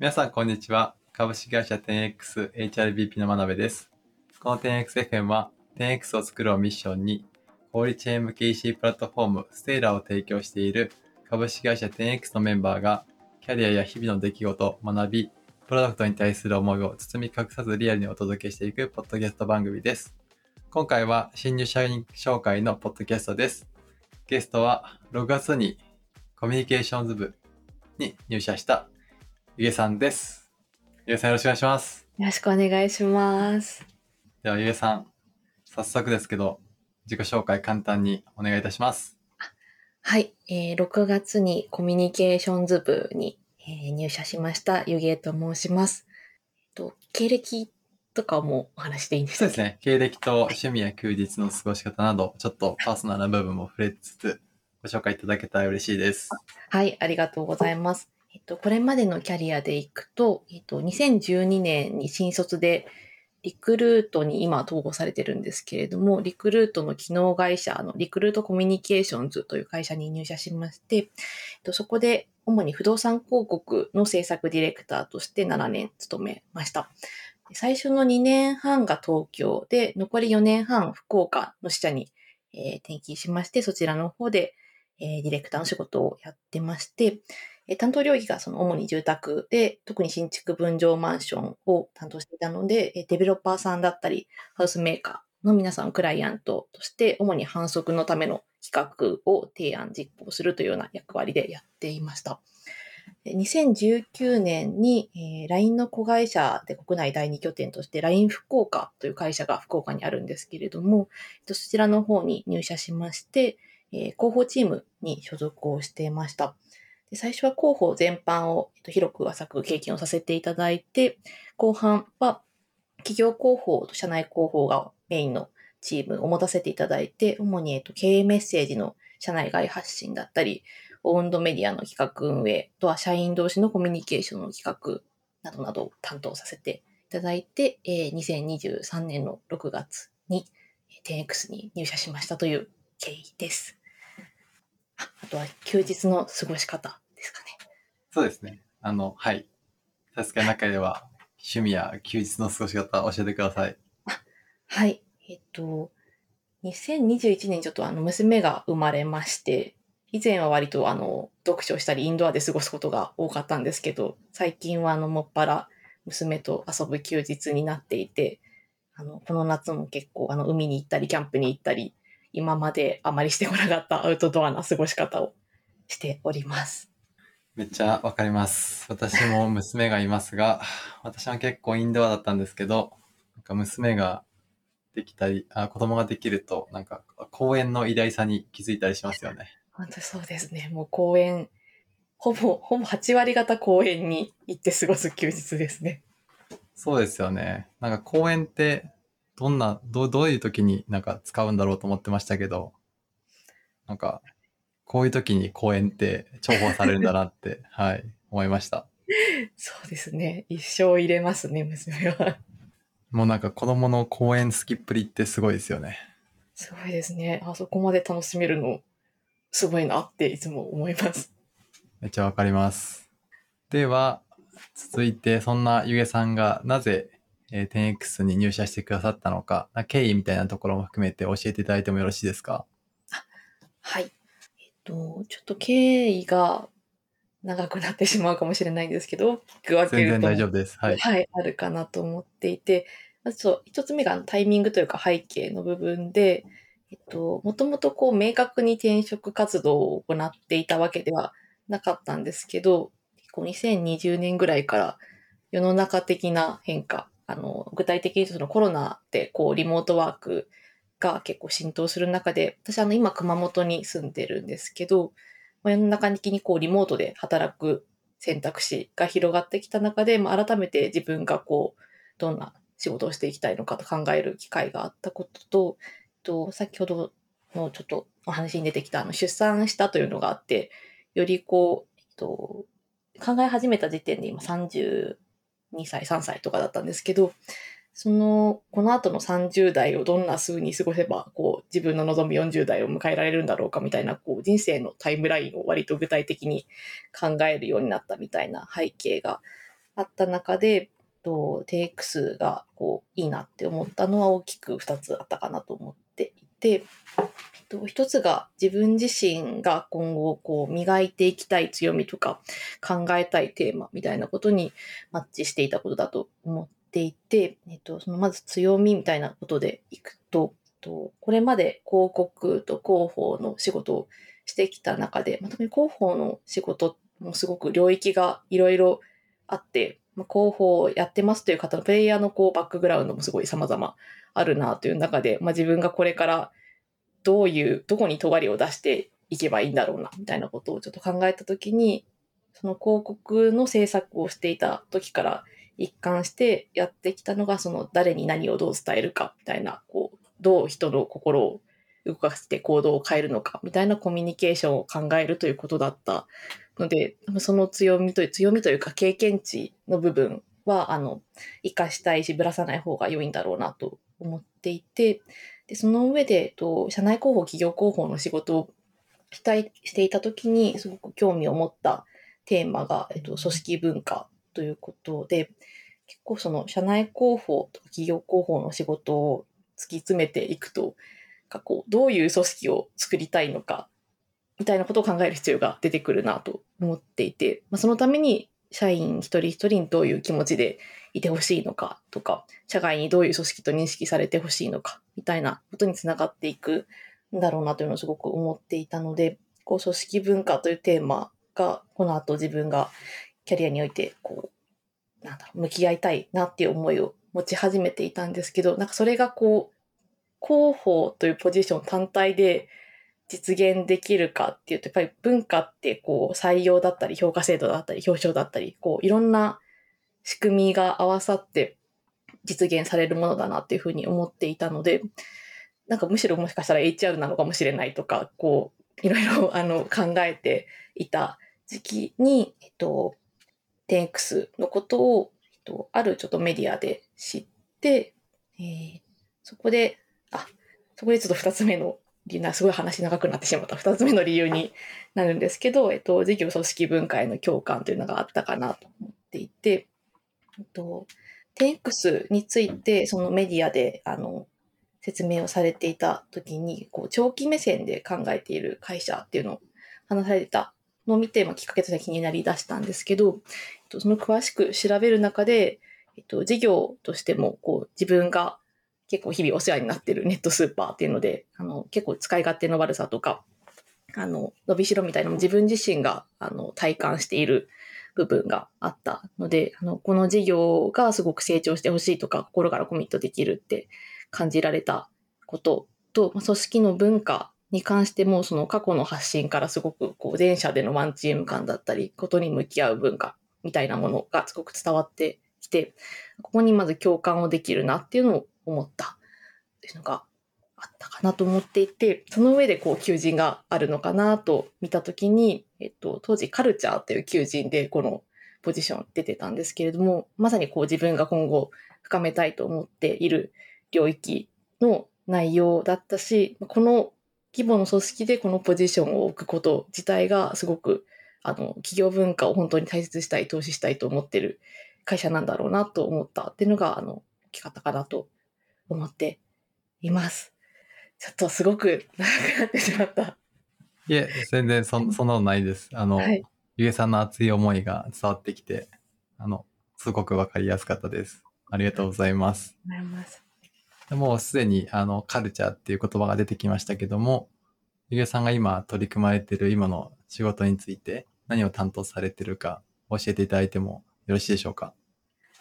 皆さん、こんにちは。株式会社 10X HRBP の真鍋です。この 10XFM は、10X を作るをミッションに、小売チェーン向け EC プラットフォーム、ステーラーを提供している株式会社 10X のメンバーが、キャリアや日々の出来事、学び、プロダクトに対する思いを包み隠さずリアルにお届けしていくポッドキャスト番組です。今回は新入社員紹介のポッドキャストです。ゲストは6月にコミュニケーションズ部に入社したゆげさんです。ゆげさんよろしくお願いします。よろしくお願いします。ではゆげさん、早速ですけど、自己紹介簡単にお願いいたします。はい、えー6月にコミュニケーションズ部に、えー入社しました、ゆげと申します。えっと、経歴とかもお話していいんですか？そうですね。経歴と趣味や休日の過ごし方など、ちょっとパーソナルな部分も触れつつ、ご紹介いただけたら嬉しいです。はい、ありがとうございます。えっと、これまでのキャリアでいくと、えっと、2012年に新卒で、リクルートに今統合されてるんですけれども、リクルートの機能会社のリクルートコミュニケーションズという会社に入社しまして、そこで主に不動産広告の制作ディレクターとして7年勤めました。最初の2年半が東京で、残り4年半福岡の支社に、えー転勤しまして、そちらの方で、えーディレクターの仕事をやってまして、え担当領域がその主に住宅で、特に新築分譲マンションを担当していたので、えデベロッパーさんだったり、ハウスメーカーの皆さんをクライアントとして、主に反則のための企画を提案実行するというような役割でやっていました。2019年に、えー LINE の子会社で国内第二拠点として LINE 福岡という会社が福岡にあるんですけれども、そちらの方に入社しまして、えー広報チームに所属をしていました。で最初は広報全般を広く浅く経験をさせていただいて、後半は企業広報と社内広報がメインのチームを持たせていただいて、主に経営メッセージの社内外発信だったり、オウンドメディアの企画運営、とは社員同士のコミュニケーションの企画などなどを担当させていただいて、えー2023年の6月に 10X に入社しましたという経緯です。ああとは休日の過ごし方ですかね。そうですね。あの、はい。さすがの中では、趣味や休日の過ごし方教えてください。はい。えっと、2021年にちょっとあの娘が生まれまして、以前は割とあの読書したりインドアで過ごすことが多かったんですけど、最近はあのもっぱら娘と遊ぶ休日になっていて、あの、この夏も結構あの海に行ったりキャンプに行ったり、今まであまりしてこなかったアウトドアな過ごし方をしております。めっちゃわかります。私も娘がいますが、私は結構インドアだったんですけど、なんか娘ができたり、あ子供ができると、なんか公園の偉大さに気づいたりしますよね。本当そうですね。もう公園、ほぼ、ほぼ8割方公園に行って過ごす休日ですね。そうですよね。なんか公園って、どんな、どう、どういう時になんか使うんだろうと思ってましたけど、なんか、こういう時に公園って重宝されるんだなって、はい、思いました。そうですね。一生入れますね、娘は。もうなんか子供の公園好きっぷりってすごいですよね。すごいですね。あそこまで楽しめるの、すごいなっていつも思います。めっちゃわかります。では、続いて、そんなゆげさんがなぜ、えー 10X に入社してくださったのか、な経緯みたいなところも含めて教えていただいてもよろしいですか？はい。えっと、ちょっと経緯が長くなってしまうかもしれないんですけど、大きく分けると。全然大丈夫です。はい。はい、あるかなと思っていて、まずそう一つ目がタイミングというか背景の部分で、えっと、もともとこう明確に転職活動を行っていたわけではなかったんですけど、結構2020年ぐらいから世の中的な変化、あの、具体的にそのコロナでこうリモートワークが結構浸透する中で、私あの今熊本に住んでるんですけど、ま世の中的にこうリモートで働く選択肢が広がってきた中で、まあ、改めて自分がこう、どんな仕事をしていきたいのかと考える機会があったことと、と先ほどのちょっとお話に出てきたあの出産したというのがあって、よりこう、と、考え始めた時点で今2歳、3歳とかだったんですけど、その、この後の30代をどんな風に過ごせば、こう、自分の望む40代を迎えられるんだろうかみたいな、こう、人生のタイムラインを割と具体的に考えるようになったみたいな背景があった中で、と 10X がこういいなって思ったのは大きく2つあったかなと思っていて、と一つが自分自身が今後こう磨いていきたい強みとか考えたいテーマみたいなことにマッチしていたことだと思っていて、えっと、そのまず強みみたいなことでいくと、とこれまで広告と広報の仕事をしてきた中で、まあ、特に広報の仕事もすごく領域がいろいろあって、まあ、広報をやってますという方のプレイヤーのこうバックグラウンドもすごい様々あるなという中で、まあ、自分がこれからどういう、どこに尖りを出していけばいいんだろうな、みたいなことをちょっと考えたときに、その広告の制作をしていた時から一貫してやってきたのが、その誰に何をどう伝えるか、みたいな、こう、どう人の心を動かして行動を変えるのか、みたいなコミュニケーションを考えるということだったので、その強みという、強みというか経験値の部分は、あの、活かしたいし、ぶらさない方が良いんだろうなと思っていて、で、その上で、と、社内広報、企業広報の仕事をしたい、していたときに、すごく興味を持ったテーマが、えっと、組織文化ということで、結構その社内広報とか企業広報の仕事を突き詰めていくと、かこうどういう組織を作りたいのか、みたいなことを考える必要が出てくるなと思っていて、まあ、そのために社員一人一人にどういう気持ちでいてほしいのかとか、社外にどういう組織と認識されてほしいのか、みたいなことにつながっていくんだろうなというのをすごく思っていたので、こう組織文化というテーマが、この後自分がキャリアにおいて、こう、なんだろう、向き合いたいなっていう思いを持ち始めていたんですけど、なんかそれがこう、広報というポジション単体で実現できるかっていうと、やっぱり文化ってこう採用だったり評価制度だったり表彰だったり、こういろんな仕組みが合わさって実現されるものだなっていうふうに思っていたので、なんかむしろもしかしたら HR なのかもしれないとか、こう、いろいろあの考えていた時期に、えっと、10X のことを、えっと、あるちょっとメディアで知って、えー、そこで、あ、そこでちょっと二つ目のな、すごい話長くなってしまった。二つ目の理由になるんですけど、えっと、事業組織文化への共感というのがあったかなと思っていて、えっと、10X について、そのメディアで、あの、説明をされていた時に、こう、長期目線で考えている会社っていうのを話されてたのを見て、まあ、きっかけとして気になりだしたんですけど、えっと、その詳しく調べる中で、えっと、事業としても、こう、自分が結構日々お世話になってるネットスーパーっていうので、あの、結構使い勝手の悪さとか、あの、伸びしろみたいなのも自分自身が、あの、体感している部分があったので、あの、この事業がすごく成長してほしいとか、心からコミットできるって感じられたことと、組織の文化に関しても、その過去の発信からすごく、こう、前者でのワンチーム感だったり、ことに向き合う文化みたいなものがすごく伝わってきて、ここにまず共感をできるなっていうのを思った。っていうのがあったかなと思っていて、その上でこう求人があるのかなと見たときに、えっと、当時カルチャーっていう求人でこのポジション出てたんですけれども、まさにこう自分が今後深めたいと思っている領域の内容だったし、この規模の組織でこのポジションを置くこと自体がすごくあの企業文化を本当に大切したい、投資したいと思ってる会社なんだろうなと思ったっていうのがあの大きかったかなと思っています。ちょっとすごく長くなってしまった。いえ、全然そそんなのないです。あの、はい、ゆえさんの熱い思いが伝わってきて、あの、すごくわかりやすかったです。ありがとうございます。ありがとうございます。もうすでに、あの、カルチャーっていう言葉が出てきましたけども、ゆえさんが今取り組まれている今の仕事について何を担当されてるか教えていただいてもよろしいでしょうか？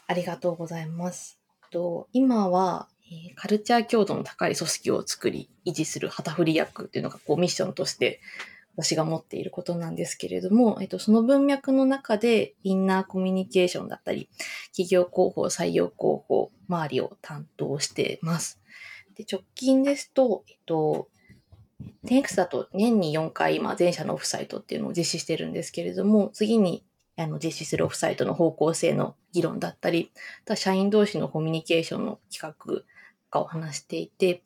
ありがとうございます。と今は、えカルチャー強度の高い組織を作り、維持する旗振り役っていうのがこうミッションとして私が持っていることなんですけれども、えっと、その文脈の中でインナーコミュニケーションだったり、企業広報、採用広報周りを担当しています。で直近ですと、えっと、10X だと年に4回今全社のオフサイトっていうのを実施してるんですけれども、次にあの実施するオフサイトの方向性の議論だったり、あ社員同士のコミュニケーションの企画かを話していて、えっ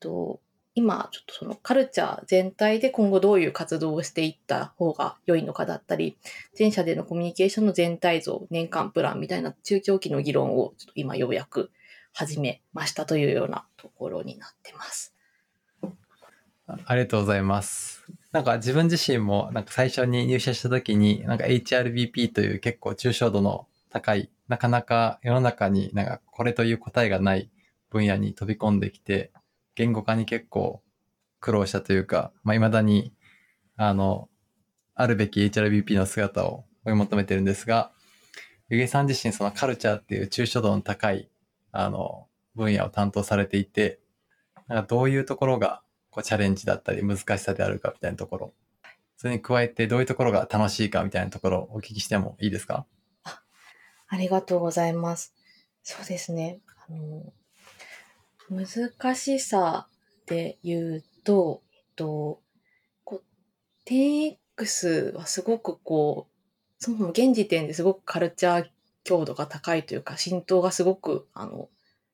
と今ちょっとそのカルチャー全体で今後どういう活動をしていった方が良いのかだったり、全社でのコミュニケーションの全体像、年間プランみたいな中長期の議論をちょっと今ようやく始めましたというようなところになってます。ありがとうございます。なんか自分自身もなんか最初に入社した時になんか HRBP という結構抽象度の高い、なかなか世の中になんかこれという答えがない分野に飛び込んできて、言語化に結構苦労したというか、まあ、未だに、あの、あるべき HRBP の姿を追い求めてるんですが、ゆげさん自身そのカルチャーっていう抽象度の高い、あの、分野を担当されていて、なんかどういうところがこうチャレンジだったり難しさであるかみたいなところ、それに加えてどういうところが楽しいかみたいなところをお聞きしてもいいですか？あありがとうございます。そうですね。あの、難しさで言うと、えっと、こう、10X はすごくこう、そもそも現時点ですごくカルチャー強度が高いというか、浸透がすごく、あの、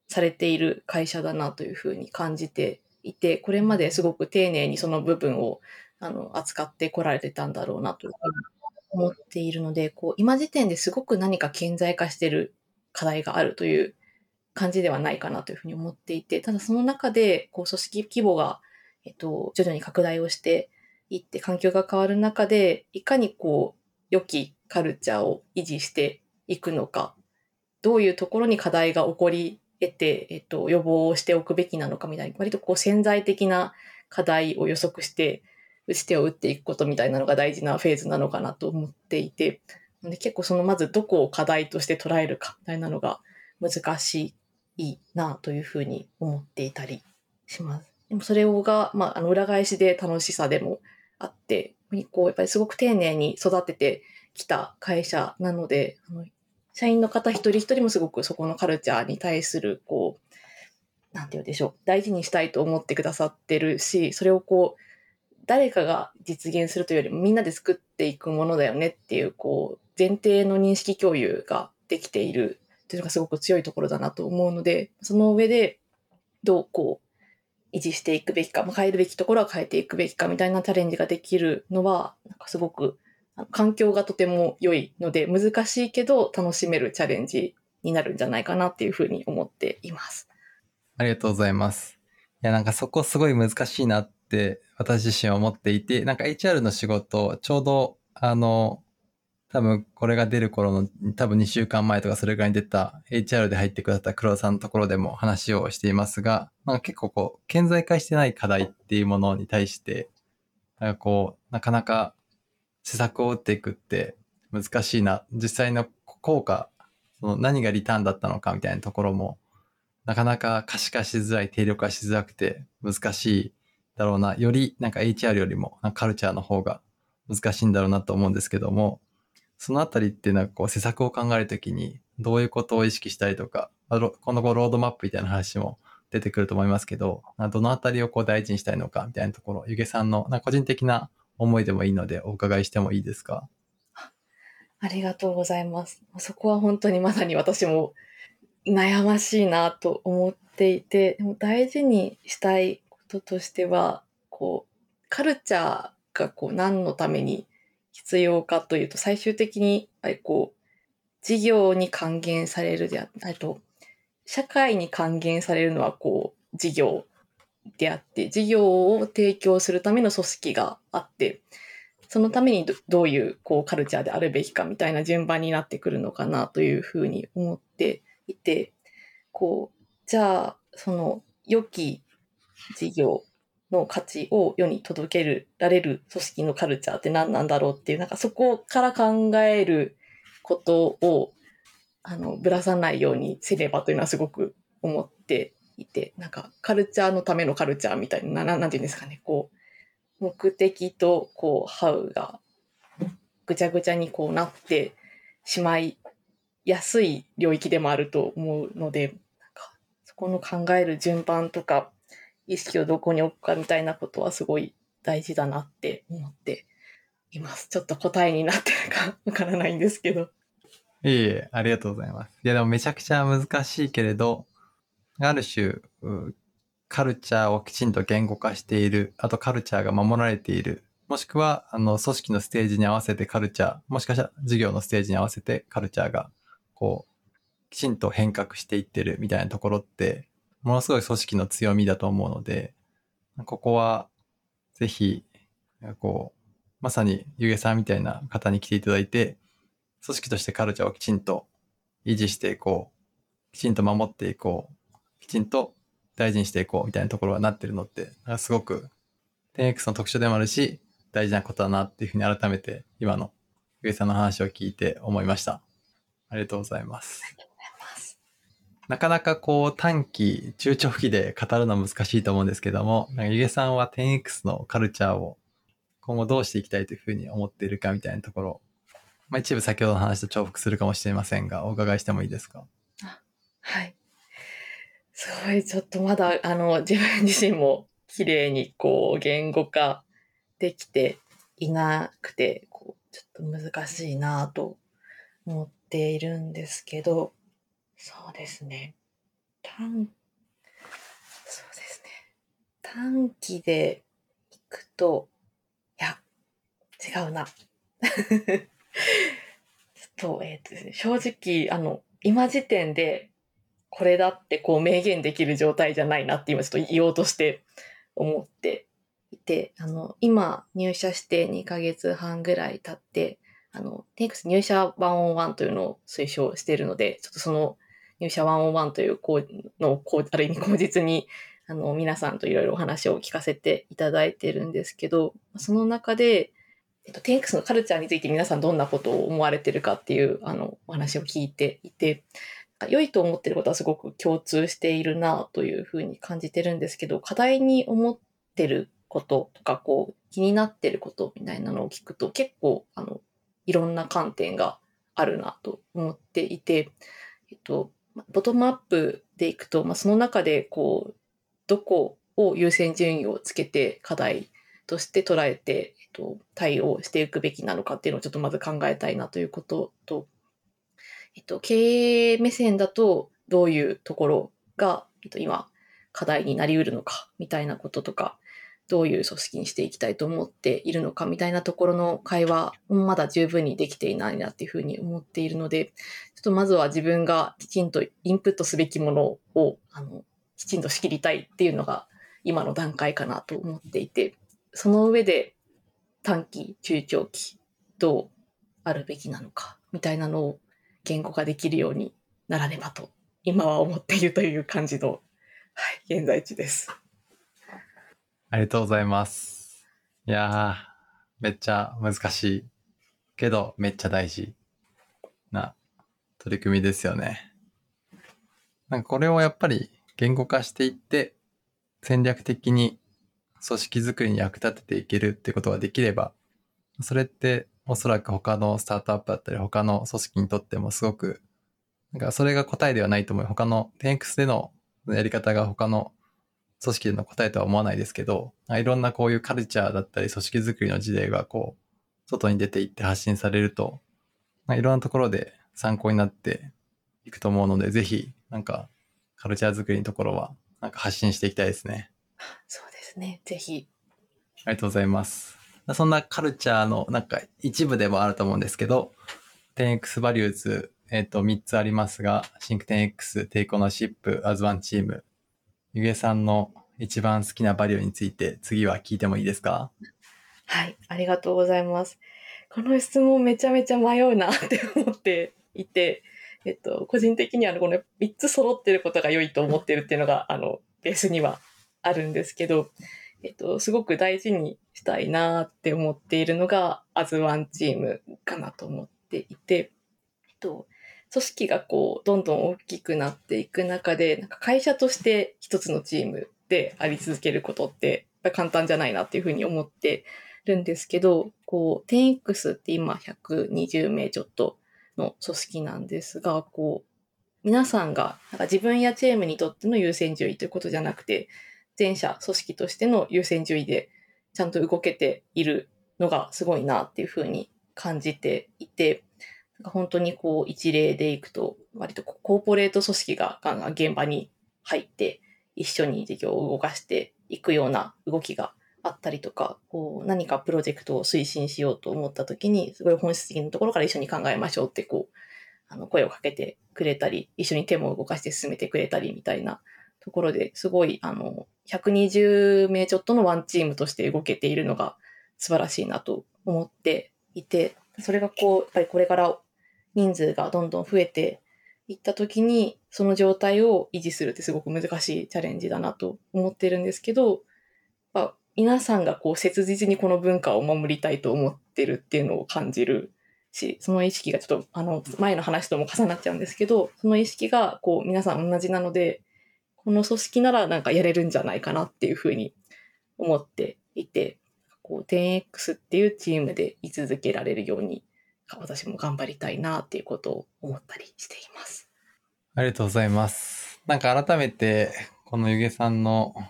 されている会社だなというふうに感じていて、これまですごく丁寧にその部分をあの扱ってこられてたんだろうなというふうに思っているので、こう今時点ですごく何か顕在化している課題があるという感じではないかなというふうに思っていて、ただその中で、こう、組織規模が、えっと、徐々に拡大をしていって、環境が変わる中で、いかにこう、良きカルチャーを維持していくのか、どういうところに課題が起こり得て、えっと、予防をしておくべきなのかみたいな、割とこう潜在的な課題を予測して、打ち手を打っていくことみたいなのが大事なフェーズなのかなと思っていて、で結構そのまずどこを課題として捉えるかみたいなのが難しいいなというふうに思っていたりします。でもそれが、まあ、あの裏返しで楽しさでもあって、こうやっぱりすごく丁寧に育ててきた会社なので、あの社員の方一人一人もすごくそこのカルチャーに対する、こう、なんて言うでしょう、大事にしたいと思ってくださってるし、それをこう、誰かが実現するというよりもみんなで作っていくものだよねっていう、こう、前提の認識共有ができているっていうのがすごく強いところだなと思うので、その上でどうこう維持していくべきか、まあ、変えるべきところは変えていくべきかみたいなチャレンジができるのは、なんかすごく環境がとても良いので、難しいけど楽しめるチャレンジになるんじゃないかなっていうふうに思っています。ありがとうございます。いや、なんかそこすごい難しいなって私自身は思っていて、なんか HR の仕事、ちょうどあの、多分これが出る頃の多分2週間前とかそれぐらいに出た HR で入ってくださった黒田さんのところでも話をしていますが、なんか結構こう、顕在化してない課題っていうものに対して、なんかこう、なかなか施策を打っていくって難しいな。実際の効果、その何がリターンだったのかみたいなところも、なかなか可視化しづらい、定量化しづらくて難しいだろうな。よりなんか HR よりもカルチャーの方が難しいんだろうなと思うんですけども、そのあたりっていうのは、こう、施策を考えるときに、どういうことを意識したりとか、この後ロードマップみたいな話も出てくると思いますけど、どのあたりをこう大事にしたいのかみたいなところ、ゆげさんのな個人的な思いでもいいのでお伺いしてもいいですか？ありがとうございます。そこは本当にまさに私も悩ましいなと思っていて、でも大事にしたいこととしては、こう、カルチャーがこう何のために必要かというと、最終的に、こう、事業に還元されるであっと、社会に還元されるのは、こう、事業であって、事業を提供するための組織があって、そのためにどういうこうカルチャーであるべきかみたいな順番になってくるのかなというふうに思っていて、こう、じゃあ、その良き事業の価値を世に届けるられる組織のカルチャーって何なんだろうっていう、なんかそこから考えることを、あの、ぶらさないようにせねばというのはすごく思っていて、なんかカルチャーのためのカルチャーみたいな、ななんていうんですかね、こう、目的と、こう、ハウがぐちゃぐちゃにこうなってしまいやすい領域でもあると思うので、なんかそこの考える順番とか、意識をどこに置くかみたいなことはすごい大事だなって思っています。ちょっと答えになってるかわからないんですけど。いえいえ、ありがとうございます。いやでもめちゃくちゃ難しいけれど、ある種、カルチャーをきちんと言語化している、あとカルチャーが守られている、もしくは、あの、組織のステージに合わせてカルチャー、もしかしたら事業のステージに合わせてカルチャーが、こう、きちんと変革していってるみたいなところって、ものすごい組織の強みだと思うので、ここは、ぜひ、こう、まさにゆげさんみたいな方に来ていただいて、組織としてカルチャーをきちんと維持していこう、きちんと守っていこう、きちんと大事にしていこうみたいなところがなってるのって、すごく 10X の特徴でもあるし、大事なことだなっていうふうに改めて今のゆげさんの話を聞いて思いました。ありがとうございます。なかなかこう短期、中長期で語るのは難しいと思うんですけども、ゆげさんは 10X のカルチャーを今後どうしていきたいというふうに思っているかみたいなところ、まあ、一部先ほどの話と重複するかもしれませんが、お伺いしてもいいですか？はい。すごい、ちょっとまだ、あの、自分自身も綺麗にこう、言語化できていなくて、こう、ちょっと難しいなと思っているんですけど、そうですね。短、そうですね。短期でいくと、いや、違うな。ちょっと、えっ、ー、とですね、正直、あの、今時点で、これだってこう明言できる状態じゃないなって今ちょっと言おうとして思っていて、あの、今入社して2ヶ月半ぐらい経って、あの、テイクス入社101というのを推奨しているので、ちょっとその入社101というこうの、こう、ある意味口実に、あの、皆さんといろいろお話を聞かせていただいてるんですけど、その中で、えっと、10X のカルチャーについて皆さんどんなことを思われてるかっていう、あの、お話を聞いていて、良いと思ってることはすごく共通しているなというふうに感じてるんですけど、課題に思ってることとか、こう、気になってることみたいなのを聞くと、結構、あの、いろんな観点があるなと思っていて、えっと、ボトムアップでいくと、まあ、その中でこう、どこを優先順位をつけて課題として捉えて、えっと、対応していくべきなのかっていうのをちょっとまず考えたいなということと、えっと、経営目線だとどういうところが、えっと、今課題になりうるのかみたいなこととか、どういう組織にしていきたいと思っているのかみたいなところの会話もまだ十分にできていないなっていうふうに思っているので、ちょっとまずは自分がきちんとインプットすべきものを、あの、きちんと仕切りたいっていうのが今の段階かなと思っていて、その上で短期、中長期、どうあるべきなのかみたいなのを言語化できるようにならねばと今は思っているという感じの、はい、現在地です。ありがとうございます。いやー、めっちゃ難しい。けど、めっちゃ大事な取り組みですよね。なんかこれをやっぱり言語化していって、戦略的に組織づくりに役立てていけるってことができれば、それっておそらく他のスタートアップだったり他の組織にとってもすごく、なんかそれが答えではないと思う。他の 10X でのやり方が他の組織での答えとは思わないですけど、いろんなこういうカルチャーだったり組織づくりの事例がこう、外に出ていって発信されると、いろんなところで参考になっていくと思うので、ぜひ、なんか、カルチャーづくりのところは、なんか発信していきたいですね。そうですね。ぜひ。ありがとうございます。そんなカルチャーのなんか一部でもあると思うんですけど、10X Values、えっ、ー、と、3つありますが、 Think 10X、 Take Ownership、 As One Team、ゆげさんの一番好きなバリューについて次は聞いてもいいですか？はい、ありがとうございます。この質問めちゃめちゃ迷うなって思っていて、えっと、個人的にはこの3つ揃ってることが良いと思ってるっていうのが、あの、ベースにはあるんですけど、えっと、すごく大事にしたいなって思っているのが、 As One Teamかなと思っていて、えっと、組織がこう、どんどん大きくなっていく中で、なんか会社として一つのチームであり続けることって、簡単じゃないなっていうふうに思ってるんですけど、こう、10X って今120名ちょっとの組織なんですが、こう、皆さんがなんか自分やチームにとっての優先順位ということじゃなくて、全社組織としての優先順位でちゃんと動けているのがすごいなっていうふうに感じていて、本当にこう一例でいくと、割とコーポレート組織がガンガン現場に入って一緒に事業を動かしていくような動きがあったりとか、こう何かプロジェクトを推進しようと思った時に、すごい本質的なところから一緒に考えましょうってこう、あの声をかけてくれたり、一緒に手も動かして進めてくれたりみたいなところですごい、あの、120名ちょっとのワンチームとして動けているのが素晴らしいなと思っていて、それがこう、やっぱりこれから人数がどんどん増えていった時に、その状態を維持するってすごく難しいチャレンジだなと思ってるんですけど、やっぱ皆さんがこう切実にこの文化を守りたいと思ってるっていうのを感じるし、その意識がちょっとあの前の話とも重なっちゃうんですけど、その意識がこう皆さん同じなので、この組織ならなんかやれるんじゃないかなっていうふうに思っていて、こう 10X っていうチームで居続けられるように、私も頑張りたいなっていうことを思ったりしています。ありがとうございます。なんか改めて、このゆげさんの好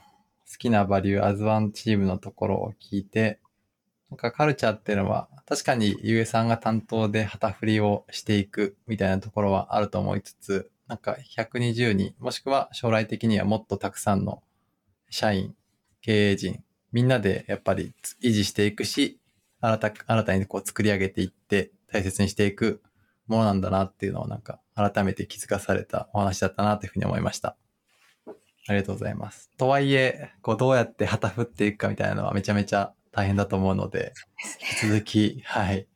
きなバリュー、アズワンチームのところを聞いて、なんかカルチャーっていうのは、確かにゆげさんが担当で旗振りをしていくみたいなところはあると思いつつ、なんか120人、もしくは将来的にはもっとたくさんの社員、経営陣、みんなでやっぱり維持していくし、新た新たにこう作り上げていって大切にしていくものなんだなっていうのをなんか改めて気づかされたお話だったなというふうに思いました。ありがとうございます。とはいえ、こうどうやって旗振っていくかみたいなのはめちゃめちゃ大変だと思うので、引き続き、はい。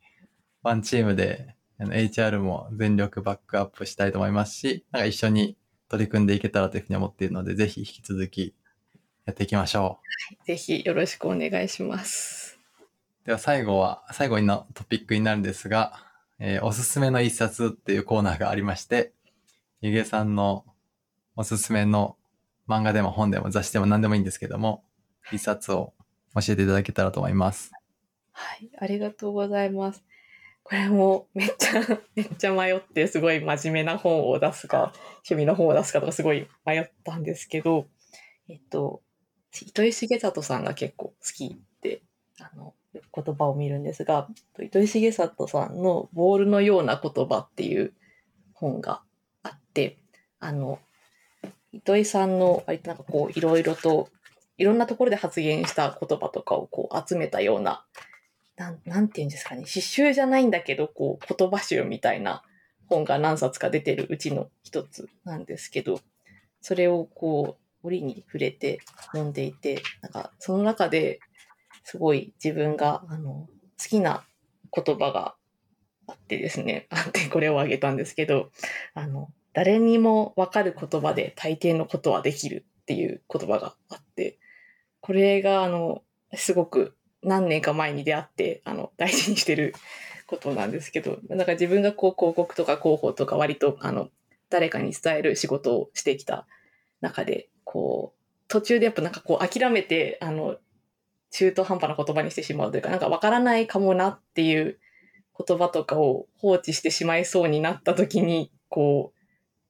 ワンチームで HR も全力バックアップしたいと思いますし、なんか一緒に取り組んでいけたらというふうに思っているので、ぜひ引き続きやっていきましょう。ぜひよろしくお願いします。では最後は、最後のトピックになるんですが、えーおすすめの一冊っていうコーナーがありまして、ゆげさんのおすすめの漫画でも本でも雑誌でも何でもいいんですけども、一冊を教えていただけたらと思います。はい、ありがとうございます。これもめっちゃ、めっちゃ迷って、すごい真面目な本を出すか、趣味の本を出すかとかすごい迷ったんですけど、えっと、糸井重里さんが結構好きで、あの、言葉を見るんですが、糸井重里さんのボールのような言葉っていう本があって、あの、糸井さんの割となんかこういろいろといろんなところで発言した言葉とかをこう集めたようななん、なんていうんですかね、詩集じゃないんだけど、こう、言葉集みたいな本が何冊か出てるうちの一つなんですけど、それをこう、折に触れて読んでいて、なんか、その中ですごい自分が、あの、好きな言葉があってですね、あってこれをあげたんですけど、あの、誰にもわかる言葉で大抵のことはできるっていう言葉があって、これが、あの、すごく何年か前に出会って、あの、大事にしてることなんですけど、だか自分がこう広告とか広報とか割と、あの、誰かに伝える仕事をしてきた中で、こう、途中でやっぱなんかこう諦めて、あの、中途半端な言葉にしてしまうというか、なんかわからないかもなっていう言葉とかを放置してしまいそうになった時に、こう、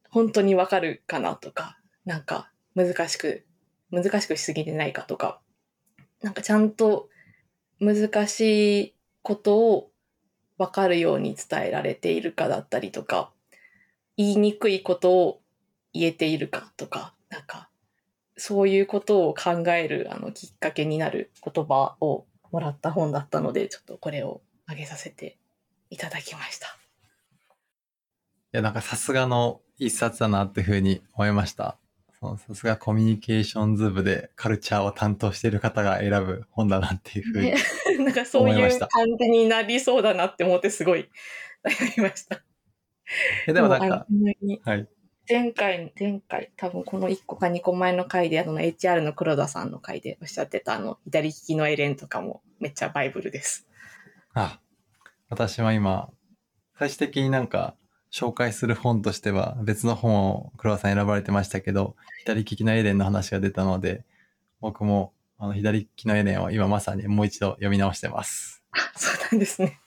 本当にわかるかなとか、なんか難しく、難しくしすぎてないかとか、なんかちゃんと難しいことをわかるように伝えられているかだったりとか、言いにくいことを言えているかとか、なんか、そういうことを考えるあのきっかけになる言葉をもらった本だったので、ちょっとこれをあげさせていただきました。いや、なんかさすがの一冊だなっていうふうに思いました。さすがコミュニケーションズ部でカルチャーを担当している方が選ぶ本だなっていうふうに。ね なんかそういう感じになりそうだなって思ってすごい悩みました。えでもなんか、はい。前回、前回、多分この1個か2個前の回で、あの HR の黒田さんの回でおっしゃってたあの、左利きのエレンとかもめっちゃバイブルです。あ、私は今、最終的になんか紹介する本としては別の本を黒田さん選ばれてましたけど、左利きのエレンの話が出たので、僕もあの左利きのエレンを今まさにもう一度読み直してます。あ、そうなんですね。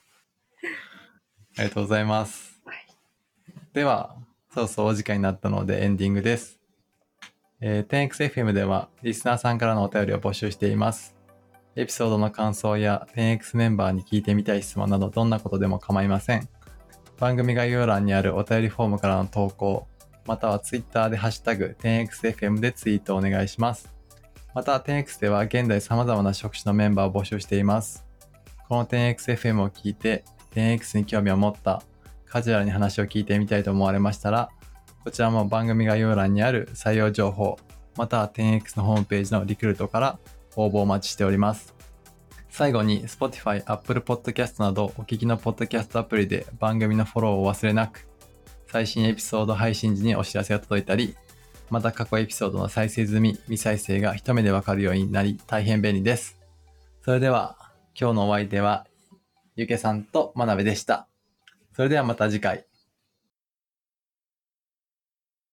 ありがとうございます。はいでは、そろそろお時間になったのでエンディングです。えー、10XFM ではリスナーさんからのお便りを募集しています。エピソードの感想や 10X メンバーに聞いてみたい質問などどんなことでも構いません。番組概要欄にあるお便りフォームからの投稿、または Twitter でハッシュタグ 10XFM でツイートお願いします。また 10X では現在様々な職種のメンバーを募集しています。この 10XFM を聞いて 10X に興味を持ったカジュアルに話を聞いてみたいと思われましたら、こちらも番組概要欄にある採用情報、または 10X のホームページのリクルートから応募お待ちしております。最後に Spotify、Apple Podcast などお聞きのポッドキャストアプリで番組のフォローを忘れなく、最新エピソード配信時にお知らせが届いたり、また過去エピソードの再生済み、未再生が一目でわかるようになり大変便利です。それでは今日のお相手はゆけさんとまなべでした。それではまた次回。